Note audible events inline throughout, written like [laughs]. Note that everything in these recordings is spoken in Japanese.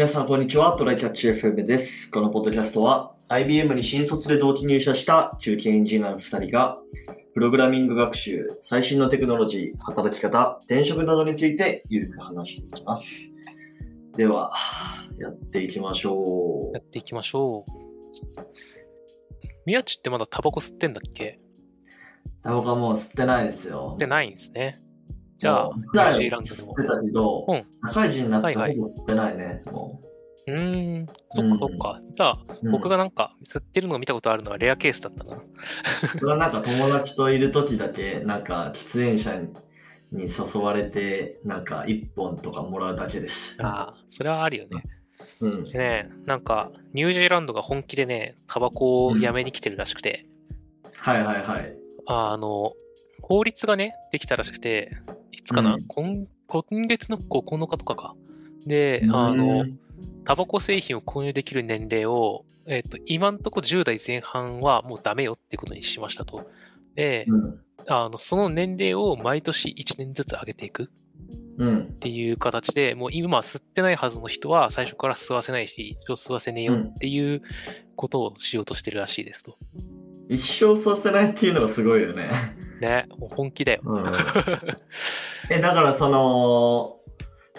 皆さん、こんにちは。トライキャッチ FM です。このポッドキャストは、IBM に新卒で同期入社した中堅エンジニアの2人が、プログラミング学習、最新のテクノロジー、働き方、転職などについてゆるく話していきます。では、やっていきましょやっていきましょう。宮地ってまだタバコ吸ってんだっけ？う。タバコはもう吸ってないですよ吸っ。てないんですね。じゃあ、ニュージーランドでも。たけど、うん社会人になってほぼ吸ってないね。もうーん、そっかそっか。じゃあ、う僕がなんか吸ってるのを見たことあるのはレアケースだったな。これはなんか友達といる時だけ、なんか喫煙者にに誘われて、なんか一本とかもらうだけです。ああ、それはあるよね。うん。でね、なんか、ニュージーランドが本気でね、タバコをやめに来てるらしくて、はいはいはい。あの、法律がね、できたらしくて、いつかな、うん今今月の9日とかか。で、あの、タバコ製品を購入できる年齢を、えっ、と、今んとこ10代前半はもうダメよってことにしましたと。で、うん。あの、その年齢を毎年1年ずつ上げていくうん。っていう形で、もう今吸ってないはずの人は最初から吸わせないし、一応吸わせねえよっていうことをしようとしてるらしいですと。一生させないっていうのがすごいよね。ね、もう本気だよ。うん。[laughs] え、だからその、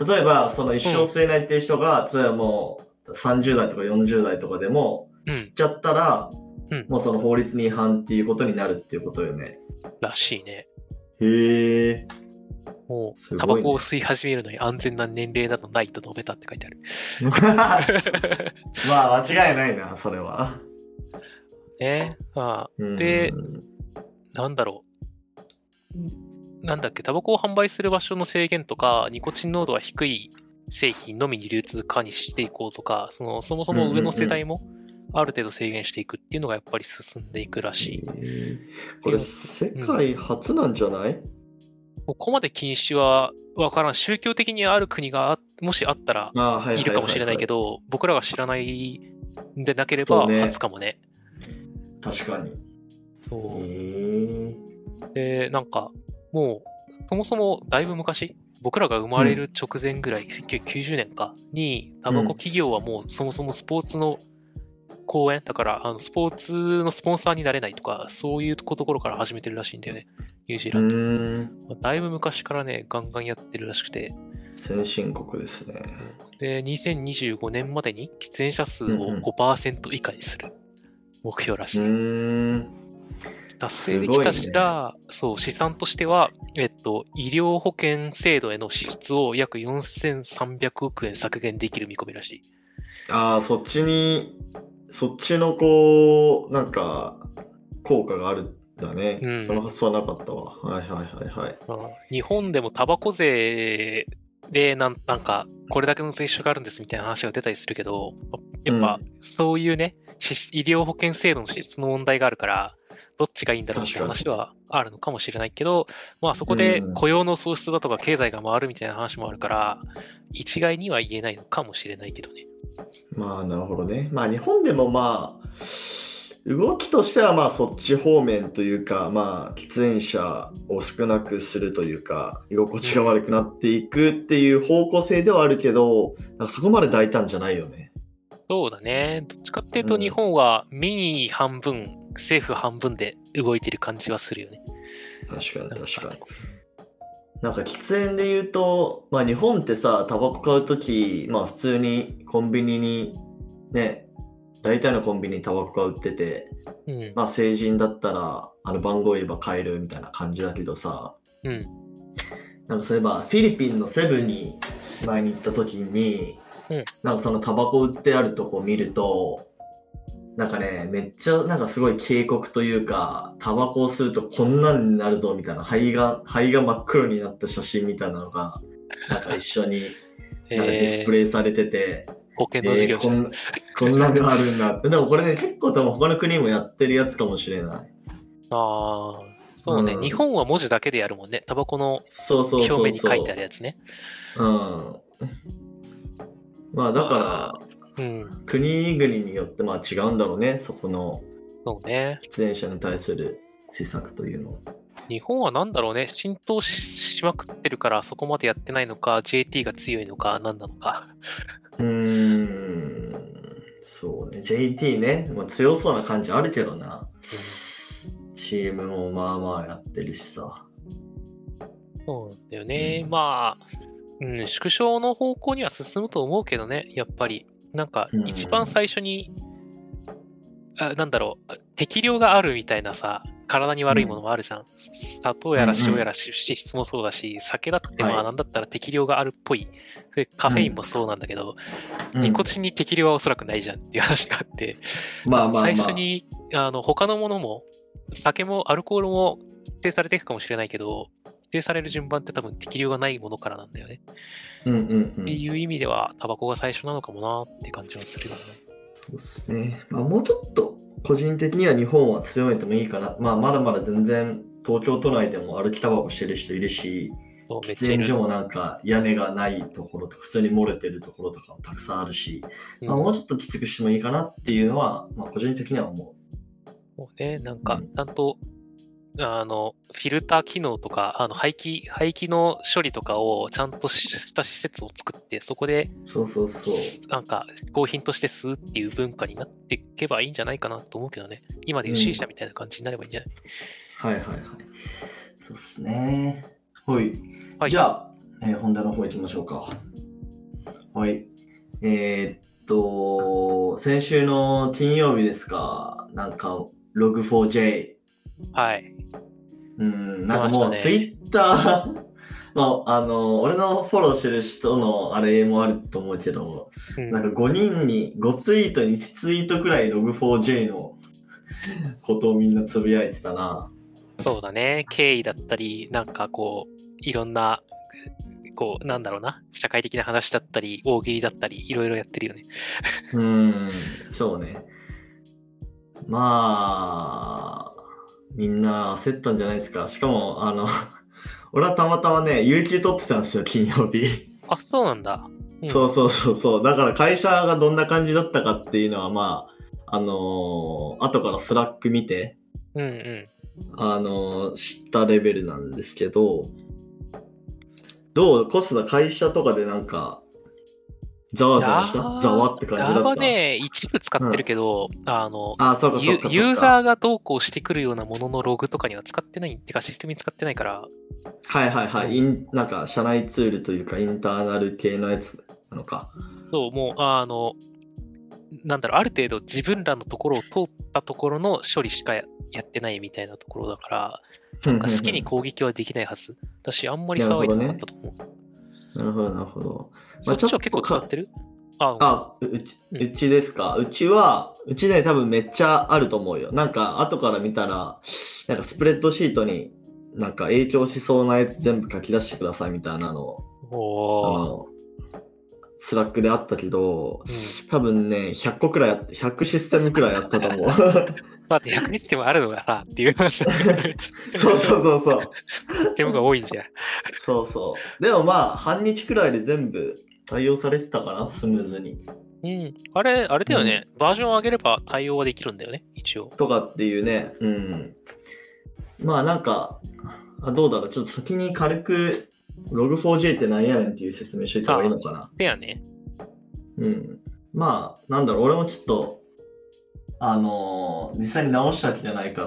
例えばその一生吸えないっていう人が、例えばもう30代とか40代とかでも、うん、吸っちゃったら、うんもうその法律に違反っていうことになるっていうことよね。らしいね。へえ。もう、タバコを吸い始めるのに安全な年齢などないと述べたって書いてある。[laughs] まあ間違いないな、それは。[laughs] ね、まあ、うんでなんだろう。なんだっけ、タバコを販売する場所の制限とか、ニコチン濃度は低い製品のみに流通化にしていこうとか、そのそもそも上の世代もある程度制限していくっていうのがやっぱり進んでいくらしい。へーこれ世界初なんじゃない、ここまで禁止はわからん。宗教的にある国があもしあったらいるかもしれないけど、僕らが知らないんでなければ初かもね。確かに。そう。で、なんか、もう、そもそもだいぶ昔、僕らが生まれる直前ぐらい、1990年かに、タバコ企業はもうそもそもスポーツの公演、だからあのスポーツのスポンサーになれないとか、そういうところから始めてるらしいんだよね、ニュージーうランド。だいぶ昔からね、ガンガンやってるらしくて、先進国ですね。で、2025年までに喫煙者数をうんうん5%以下にする目標らしい。うーん。達成できたしら、そう、試算としては、えっと、医療保険制度への支出を約4300億円削減できる見込みらしい。ああ、そっちに、そっちのこう、なんか、効果があるんだね。うんその発想はなかったわ。はいはいはいはい。まあ日本でもタバコ税でなんなんか、これだけの税収があるんですみたいな話が出たりするけど、やっぱ、そういうね、し医療保険制度の支出の問題があるから、どっちがいいんだろうって話はあるのかもしれないけど、まあそこでうん雇用の創出だとか経済が回るみたいな話もあるから、一概には言えないのかもしれないけどね。まあなるほどね。まあ日本でもまあ、動きとしてはまあそっち方面というか、まあ喫煙者を少なくするというか、居心地が悪くなっていくっていう方向性ではあるけど、なんかそこまで大胆じゃないよね。そうだね。どっちかっていうとうん日本は民意半分、政府半分で動いてる感じはするよね。確かに確かに。なんか喫煙で言うと、まあ日本ってさ、タバコ買うとき、まあ普通にコンビニにね、大体のコンビニにタバコが売ってて、うん。まあ成人だったらあの番号言えば買えるみたいな感じだけどさ、うん。なんかそういえばフィリピンのセブンに前に行った時に、うんなんかそのタバコ売ってあるとこ見ると、なんかね、めっちゃなんかすごい警告というか、タバコを吸うとこんなんになるぞみたいな、肺が、肺が真っ黒になった写真みたいなのが、なんか一緒に [laughs] なんかディスプレイされてて、保険の授業。えーこんこんなのがあるんだって。でもこれね、結構多分他の国もやってるやつかもしれない。ああ、そうね、うん日本は文字だけでやるもんね。タバコのそうそうそうそう。表面に書いてあるやつね。うん。まあだから、うん。国々によってまあ違うんだろうね、そこのそうね。喫煙者に対する施策というのは。日本はなんだろうね、浸透ししまくってるからそこまでやってないのか、JT が強いのか、何なのか。うーん。そうね。JT ね。まあ、強そうな感じあるけどな。チームもまあまあやってるしさ。そうだよね。うんまあ、うん、縮小の方向には進むと思うけどね、やっぱり。なんかうん、一番最初に、あなんだろう、適量があるみたいなさ、体に悪いものもあるじゃん。砂糖やら塩やら脂質もそうだし、酒だってまはいあなんだったら適量があるっぽい。でカフェインもそうなんだけど、うんニコチンに適量はおそらくないじゃんっていう話があって、まあまあまあ。最初にあの他のものも、酒もアルコールも規定されていくかもしれないけど、規定される順番って多分適量がないものからなんだよね。うんうんうん。っていう意味では、タバコが最初なのかもなって感じはするよね。そうですね。まあ、もうちょっと個人的には日本は強めてもいいかな。まあ、まだまだ全然東京都内でも歩きタバコしてる人いるし、喫煙所もなんか屋根がないところとか、普通に漏れてるところとかもたくさんあるし、まあ、うんもうちょっときつくしてもいいかなっていうのは、まあ、個人的には思もうね、なんかうん、ちゃんと、あの、フィルター機能とか、あの排気、排気の処理とかをちゃんとした施設を作って、そこで、う。そうそうそう。なんか、合品として吸うっていう文化になっていけばいいんじゃないかなと思うけどね。今でいう C 社みたいな感じになればいいんじゃない、はいはいはい。そうっすね。はい。はいじゃあ、えー本題の方行きましょうか。はい。えーっと、先週の金曜日ですか、なんか、Log4j。はい。うん、なんかもう出ましたね Twitter の、[laughs] あの、俺のフォローしてる人のあれもあると思うけど、うんなんか5人に、5ツイートに1ツイートくらい Log4j のことをみんなつぶやいてたな。そうだね。経緯だったり、なんかこう、いろんな、こう、なんだろうな、社会的な話だったり、大喜利だったり、いろいろやってるよね。うーん、そうね。まあ、みんな焦ったんじゃないですか。しかも、あの、[laughs] 俺はたまたまね、有給取ってたんですよ、金曜日。あ、そうなんだ。うんそうそうそうそう。だから会社がどんな感じだったかっていうのは、まあ、あのー後から Slack見て、うんうん。あのー知ったレベルなんですけど、どう？コスダ会社とかでなんか、ざわざわしたざわって感じだった。Java ね、一部使ってるけど、あの、あ、そうかそうユか。ユーザーがどうこうしてくるようなもののログとかには使ってない、ってかシステムに使ってないから、はいはいはい。インなんか、社内ツールというか、インターナル系のやつなのか。そう、もう、あの、なんだろう、ある程度自分らのところを通ったところの処理しかややってないみたいなところだから、なんか好きに攻撃はできないはず。だし、あんまり騒いでなかったと思う。なるほど、なるほど。そっちは結構使ってる？あ、あ、ううち、うんうちですか？うちは、うちね、多分めっちゃあると思うよ。なんか、後から見たら、なんかスプレッドシートに、なんか影響しそうなやつ全部書き出してくださいみたいなのを、あ。の、 Slackであったけど、うん多分ね、100個くらいあって、100システムくらいあったと思う。[laughs] まあ、100日でもあるのがさ、っていう話 [laughs] そうそうそうそう。システムが多いんじゃん。そうそう。でもまあ、半日くらいで全部対応されてたかな、スムーズに。うん。あれ、あれだよね。バージョンを上げれば対応はできるんだよね、一応。とかっていうね、うん。まあなんか、あどうだろう、ちょっと先に軽く、Log4j って何やねんっていう説明しといた方がいいのかな。でやね。うん。まあ、なんだろう、俺もちょっと、あのー実際に直したわけじゃないか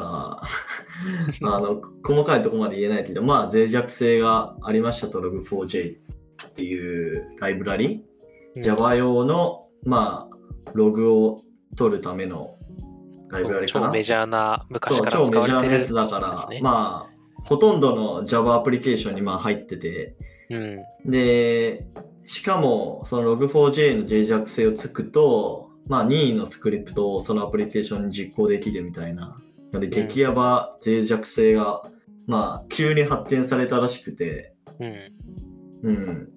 ら、[laughs] あの、細かいところまで言えないけど、まあ、脆弱性がありましたと、Log4j っていうライブラリ、うん Java 用の、まあ、ログを取るためのライブラリかな。超メジャーな、昔から超メ使われてるジャーなやつだから、ねまあ、ほとんどの Java アプリケーションにまあ入ってて、うん。で、しかも、その Log4j の脆弱性をつくと、まあ、任意のスクリプトをそのアプリケーションに実行できるみたいな。で、激ヤバ脆弱性が、まあ、急に発展されたらしくて、うん。うん。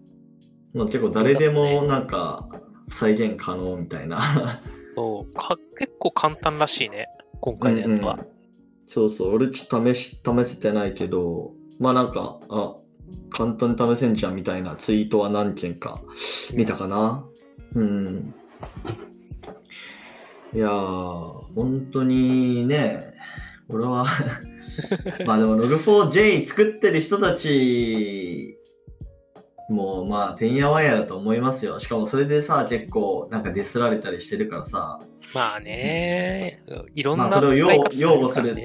まあ、結構誰でもなんか再現可能みたいな。そうか結構簡単らしいね、今回のやつは。うんうんそうそう、俺ちょっと試し、試せてないけど、まあなんか、あ、簡単に試せんじゃんみたいなツイートは何件か見たかな。うん。いやー、本当にね、俺は [laughs] まあでも Log4j 作ってる人たちもまあてんやわんやだと思いますよ。しかもそれでさ、結構なんかディスられたりしてるからさ、まあね、いろんな、まあそれを擁擁護する。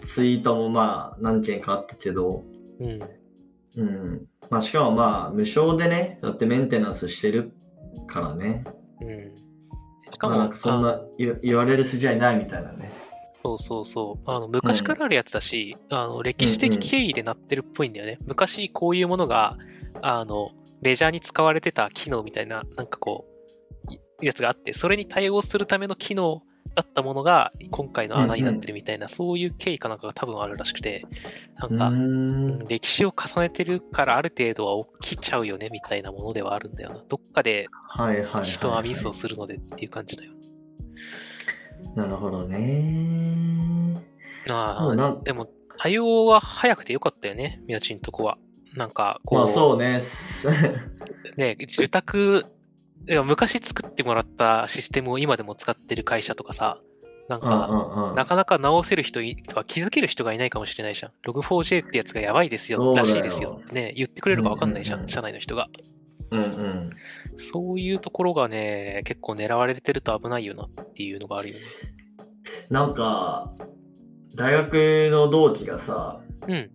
ツイートもまあ何件かあったけど、うん。うん。まあしかもまあ無償でね、だってメンテナンスしてるからね。うん。しかもまあなんか、そんあな言言われる筋合いないみたいなね。そうそうそう。あの昔からあるやつだし、あの歴史的経緯でなってるっぽいんだよね。昔こういうものが、あの、メジャーに使われてた機能みたいな、なんかこう、いやつがあって、それに対応するための機能だったものが、今回の穴になってるみたいな、そういう経緯かなんかが多分あるらしくて、なんか、うんん。歴史を重ねてるからある程度は起きちゃうよねみたいなものではあるんだよな。どっかで。人はミスをするのでっていう感じだよ。なるほどね。ああ、でも対応は早くてよかったよね、宮地んとこは。なんかこう、まあそうね。ね、受託、いや昔作ってもらったシステムを今でも使ってる会社とかさ、なんうんうか、んうん。なかなか直せる人いとか気づける人がいないかもしれないじゃん。Log4j ってやつがやばいですよ、らしいですよね、言ってくれるか分かんないじゃんうんうん社内の人が。うんうん。そういうところがね、結構狙われてると危ないよなっていうのがあるよね。なんか、大学の同期がさ、うん。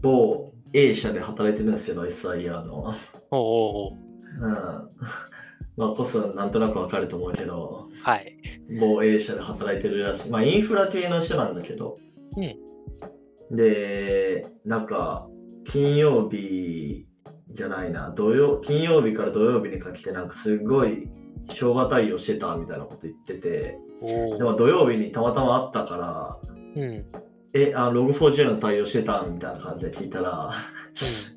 某 A 社で働いてるんですよ、SIR の。おうおうおううん。まあ、こそなんとなくわかると思うけど、はい。某 A 社で働いてるらしい。まあ、インフラ系の人なんだけど。うん。で、なんか、金曜日じゃないな、土曜、金曜日から土曜日にかけて、なんかすごい、生姜対応してたみたいなこと言ってて、おでも土曜日にたまたま会ったから、うん。うん。え、あ、Log4j の対応してたみたいな感じで聞いたら、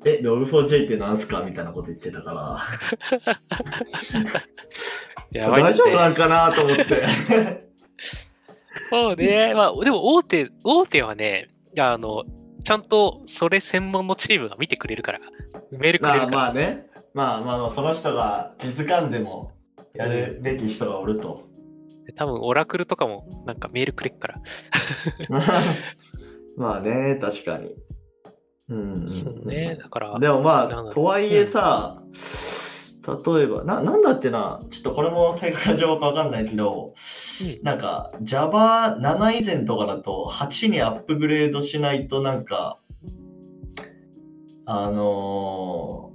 え、Log4j ってなんすかみたいなこと言ってたから、[laughs] やばいね大丈夫なんかなと思って。そうね。まあ、でも大手、大手はね、あの、ちゃんとそれ専門のチームが見てくれるから、メールくれまあるから。まあね、まあまあまあ、その人が気づかんでもやるべき人がおると。多分、オラクルとかもなんかメールくれっから。[laughs] まあね、確かに。うんうんうんそうね。だから、でもまあ、とはいえさ、例えば、な、なんだってな、ちょっとこれも正確な情報かわかんないけど、うんなんか Java7 以前とかだと8にアップグレードしないとなんか、あのー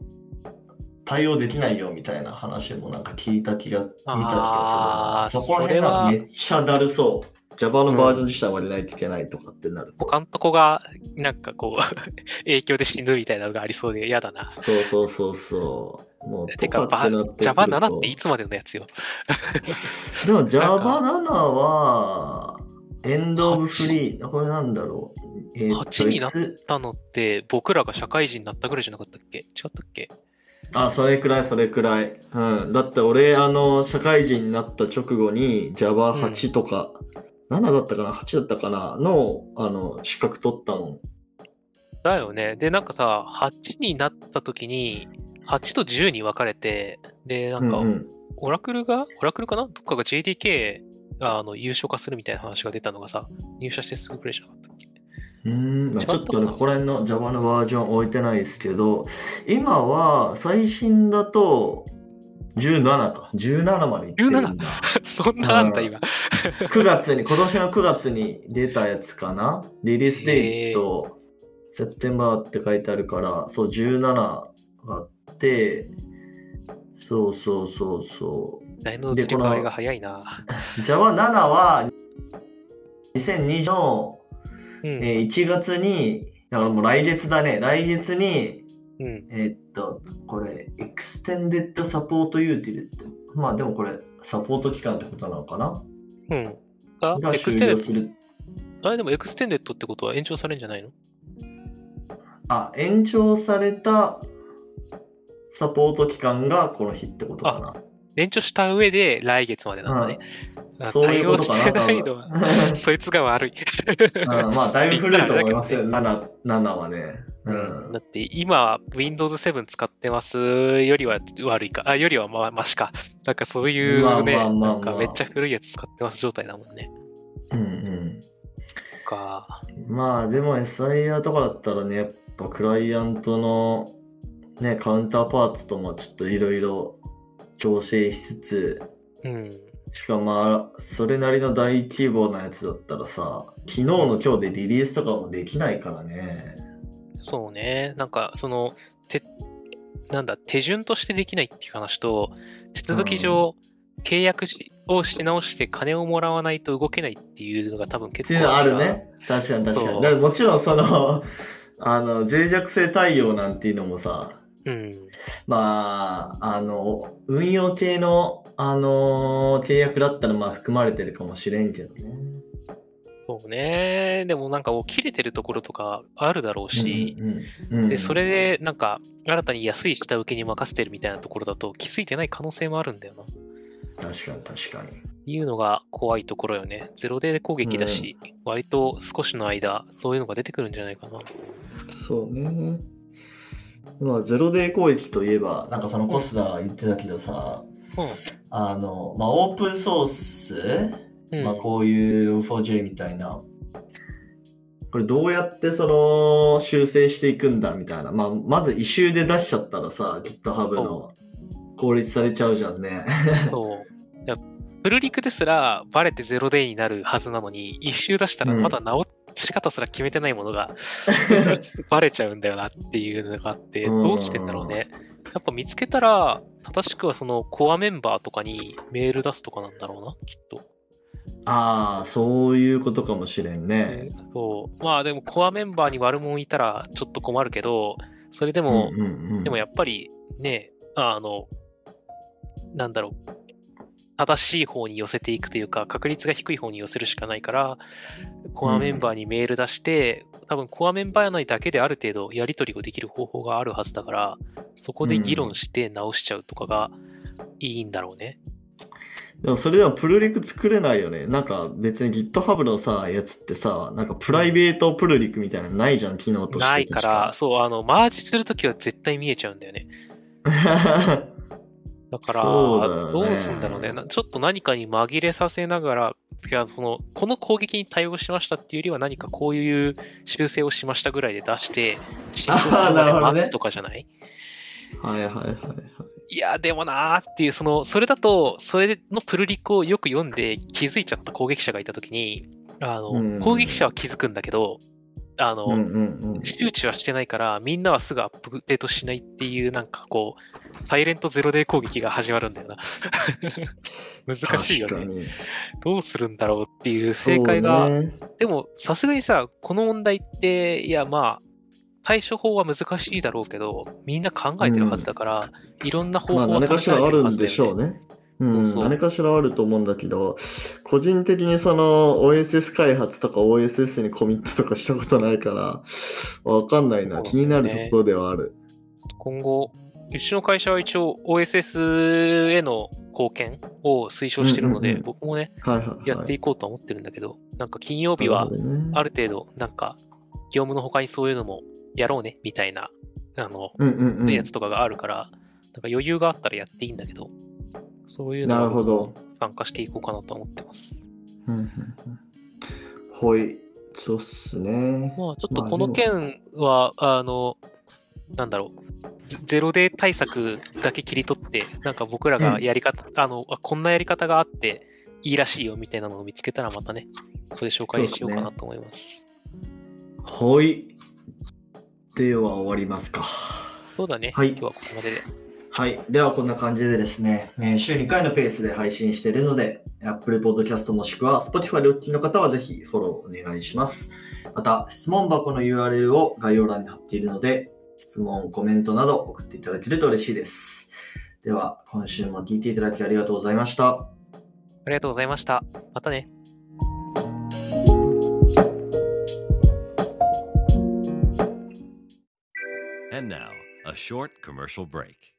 対応できないよみたいな話もなんか聞いた気が、見た気がするな。そこら辺はなんかめっちゃだるそう。Java のバージョン自体までないといけないとかってなると。他のとこが、なんかこう、[laughs] 影響で死ぬみたいなのがありそうで嫌だな。そうそうそうそう。もう、てか、とかってなってくると Java7 っていつまでのやつよ。[laughs] でも Java7 は、エンドオブフリー、これなんだろう。えーっと8になったのって、僕らが社会人になったぐらいじゃなかったっけ？違ったっけ？あ、それくらい、それくらい。うん。だって俺、あの、社会人になった直後に Java8 とか、7だったかな ?8 だったかな？の、あの、資格取ったもん。だよね。で、なんかさ、8になった時に、8と10に分かれて、で、なんか、うんうんオラクルが、オラクルかな？どっかが JDK、あの、優勝化するみたいな話が出たのがさ、入社してすぐくらいじゃなかったっけ？うーん、まあちょっとね、ここら辺の Java のバージョン置いてないですけど、今は最新だと17か。17までいってるんだ。[laughs] そんなあんだ、うん今。[laughs] 9月に、今年の9月に出たやつかな？リリースデート、セプテンバーって書いてあるから、そう、17があって、そうそうそうそ大の移り変わりが早いな。う。Java7 は2020の、[laughs] うん。えー1月に、だからもう来月だね、来月に、うん。えーっと、これ、Extended Support Utility。まあでもこれ、サポート期間ってことなのかな？うん。あ、が Extended。あれでも Extended ってことは延長されるんじゃないの？あ、延長されたサポート期間がこの日ってことかな。延長した上で来月までなんだね。あそういうことかな。[laughs] そいつが悪い。うんまあ、だいぶ古いと思いますよ、7, 7はね。うんだって今 Windows 7使ってますよりは悪いか、あ、よりはまマシか。なんかそういうね、めっちゃ古いやつ使ってます状態だもんね。うんうん。か。まあでも SIR とかだったらね、やっぱクライアントのね、カウンターパーツともちょっといろいろ調整しつつ、うん。しかもまあ、それなりの大規模なやつだったらさ、昨日の今日でリリースとかもできないからね。そうね。なんか、その、て、なんだ、手順としてできないっていう話と、手続き上、契約しをし直して金をもらわないと動けないっていうのが多分っ結ていうのある。ね。確かに確かに。もちろんその、あの、脆弱性対応なんていうのもさ、うん。まあ、あの、運用系の、あの契約だったらまあ含まれてるかもしれんけどね。そうね。でもなんか切れてるところとかあるだろうし、うんうんうんで、それでなんか新たに安い下請けに任せてるみたいなところだと気づいてない可能性もあるんだよな。確かに確かに。いうのが怖いところよね。ゼロデー攻撃だし、割と少しの間、そういうのが出てくるんじゃないかな。そうね。まあ、ゼロデー攻撃といえば、なんかそのコスダ言ってたけどさ、あの、まあ、オープンソース、うん。まあ、こういう 4J みたいな、これどうやってその修正していくんだみたいな、まあ、まず異臭で出しちゃったらさ、GitHub の効率されちゃうじゃんね。[laughs] そう。いやプルリクですらバレてゼロデーになるはずなのに、一周出したらうんまだ直し方すら決めてないものが [laughs] バレちゃうんだよなっていうのがあって、うんどうしてんだろうね。やっぱ見つけたら、正しくはそのコアメンバーとかにメール出すとかなんだろうな、きっと。ああ、そういうことかもしれんね。そう。まあでもコアメンバーに悪者いたらちょっと困るけど、それでも、うんうんうんでもやっぱりね、あの、なんだろう、正しい方に寄せていくというか、確率が低い方に寄せるしかないから、コアメンバーにメール出して、多分コアメンバー内だけである程度やり取りができる方法があるはずだから、そこで議論して直しちゃうとかがいいんだろうね。でもそれではプルリク作れないよね。なんか別に GitHub のさ、やつってさ、なんかプライベートプルリクみたいなのないじゃん、機能として。ないから、そう、あの、マージするときは絶対見えちゃうんだよね。[laughs] だから、どうすんだろうね。なちょっと何かに紛れさせながら、いやそのこの攻撃に対応しましたっていうよりは何かこういう修正をしましたぐらいで出して、進行するまで待つとかじゃない？はいはいはいはい。いや、でもなーっていう、その、それだと、それのプルリクをよく読んで気づいちゃった攻撃者がいたときに、あの、うん攻撃者は気づくんだけど、あの、うんうんうん。周知はしてないから、みんなはすぐアップデートしないっていう、なんかこう、サイレントゼロデー攻撃が始まるんだよな。[laughs] 難しいよね。どうするんだろうっていう正解が、ねでもさすがにさ、この問題って、いやまあ、対処法は難しいだろうけど、みんな考えてるはずだから、いろんな方法まあ何かしらあるんでしょうね。ね。うん、そうそう何かしらあると思うんだけど、個人的にその OSS 開発とか OSS にコミットとかしたことないから、わかんないな。気になるところではある。今後、うちの会社は一応 OSS への貢献を推奨してるので、うんうんうん僕もね、はいはい、はい。やっていこうとは思ってるんだけど、なんか金曜日はある程度、なんか、業務の他にそういうのもやろうね、みたいな、あの、うんうんうん。やつとかがあるから、なんか余裕があったらやっていいんだけど、そういうのなはるほど。参加していこうかなと思ってます。うんうんうんほい。そうっすね。まあ、ちょっとまあこの件は、あの、なんだろう、ゼゼロデー対策だけ切り取って、なんか僕らがやり方、あの、あこんなやり方があっていいらしいよみたいなのを見つけたらまたね、ここで紹介しようかなと思います。ほい。では終わりますか。そうだね、はい今日はここまでで。はい。では、こんな感じでですね、えー週2回のペースで配信しているので、Apple Podcast もしくは Spotify でお聞きの方はぜひフォローお願いします。また、質問箱の URL を概要欄に貼っているので、質問、コメントなど送っていただけると嬉しいです。では、今週も聞いていただきありがとうございました。ありがとうございました。またね。And now, a short commercial break.